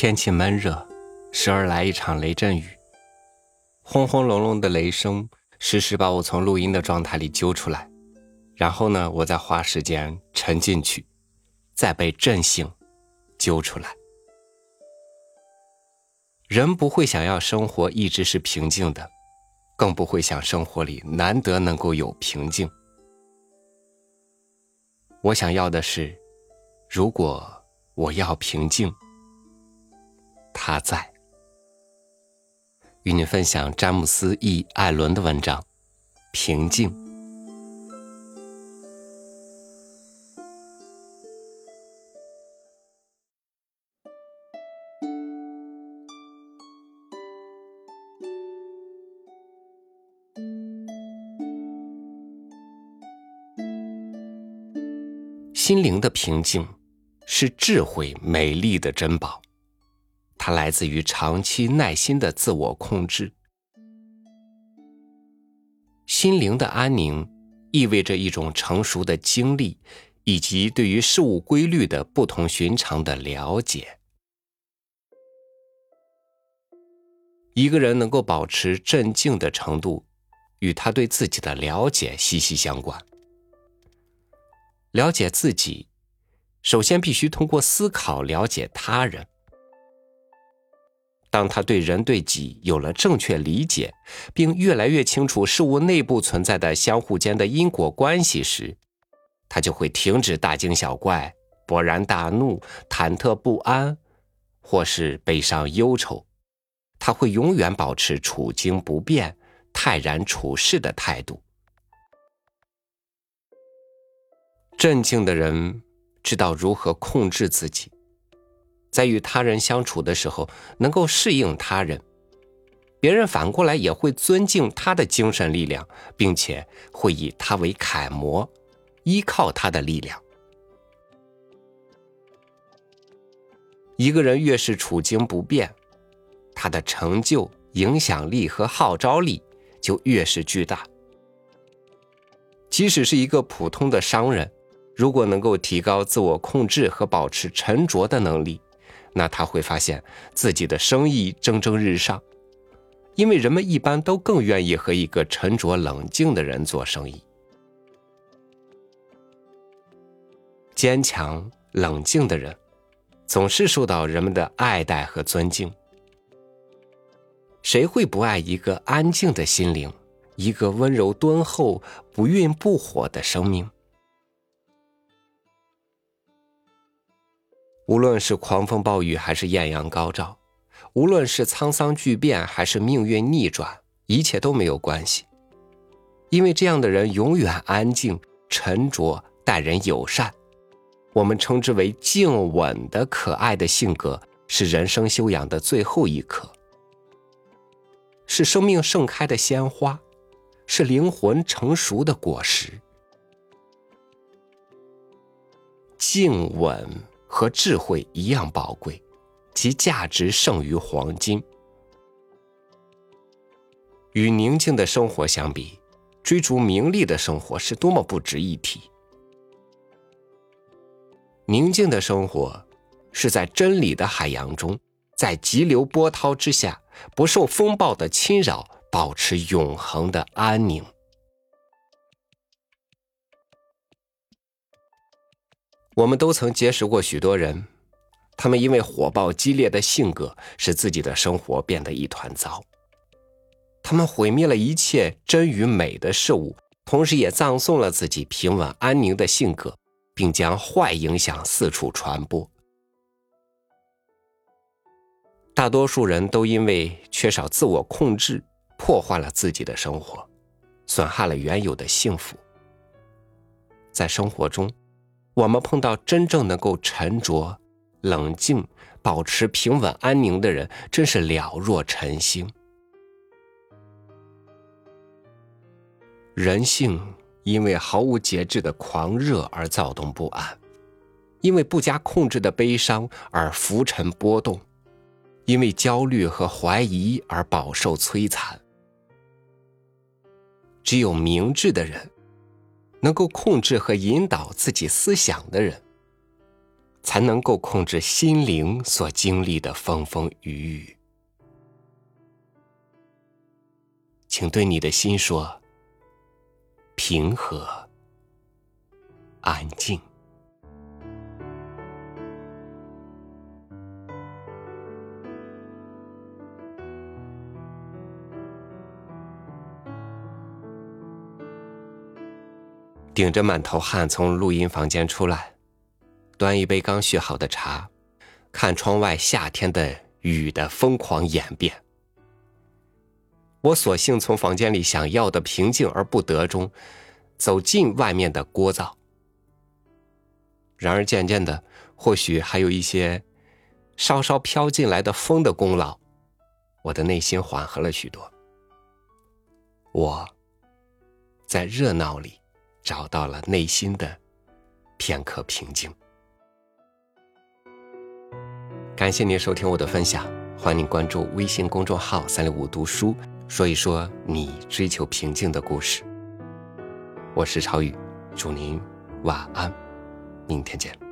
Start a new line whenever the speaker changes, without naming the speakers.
天气闷热，时而来一场雷阵雨，轰轰隆隆的雷声时时把我从录音的状态里揪出来，然后呢，我再花时间沉进去，再被震醒，揪出来。人不会想要生活一直是平静的，更不会想生活里难得能够有平静。我想要的是，如果我要平静。他在与你分享詹姆斯 ·E· 艾伦的文章《平静》。心灵的平静，是智慧美丽的珍宝。它来自于长期耐心的自我控制。心灵的安宁，意味着一种成熟的经历，以及对于事物规律的不同寻常的了解。一个人能够保持镇静的程度，与他对自己的了解息息相关。了解自己，首先必须通过思考了解他人。当他对人对己有了正确理解，并越来越清楚事物内部存在的相互间的因果关系时，他就会停止大惊小怪、勃然大怒、忐忑不安，或是悲伤忧愁。他会永远保持处惊不变、泰然处世的态度。镇静的人知道如何控制自己。在与他人相处的时候，能够适应他人，别人反过来也会尊敬他的精神力量，并且会以他为楷模，依靠他的力量。一个人越是处境不变，他的成就、影响力和号召力就越是巨大。即使是一个普通的商人，如果能够提高自我控制和保持沉着的能力，那他会发现自己的生意蒸蒸日上，因为人们一般都更愿意和一个沉着冷静的人做生意。坚强冷静的人，总是受到人们的爱戴和尊敬。谁会不爱一个安静的心灵，一个温柔敦厚、不愠不火的生命？无论是狂风暴雨还是艳阳高照，无论是沧桑巨变还是命运逆转，一切都没有关系，因为这样的人永远安静、沉着、待人友善。我们称之为静稳的可爱的性格，是人生修养的最后一课，是生命盛开的鲜花，是灵魂成熟的果实。静稳。和智慧一样宝贵，其价值胜于黄金。与宁静的生活相比，追逐名利的生活是多么不值一提。宁静的生活，是在真理的海洋中，在急流波涛之下，不受风暴的侵扰，保持永恒的安宁。我们都曾结识过许多人，他们因为火爆激烈的性格，使自己的生活变得一团糟。他们毁灭了一切真与美的事物，同时也葬送了自己平稳安宁的性格，并将坏影响四处传播。大多数人都因为缺少自我控制，破坏了自己的生活，损害了原有的幸福。在生活中。我们碰到真正能够沉着、冷静、保持平稳安宁的人，真是了若晨星。人性因为毫无节制的狂热而躁动不安，因为不加控制的悲伤而浮沉波动，因为焦虑和怀疑而饱受摧残。只有明智的人。能够控制和引导自己思想的人，才能够控制心灵所经历的风风雨雨。请对你的心说：平和、安静。顶着满头汗从录音房间出来，端一杯刚续好的茶，看窗外夏天的雨的疯狂演变。我索性从房间里想要的平静而不得中，走进外面的聒噪。然而渐渐的，或许还有一些稍稍飘进来的风的功劳，我的内心缓和了许多。我在热闹里。找到了内心的片刻平静。感谢您收听我的分享，欢迎您关注微信公众号“三六五读书”，说一说你追求平静的故事。我是超宇，祝您晚安，明天见。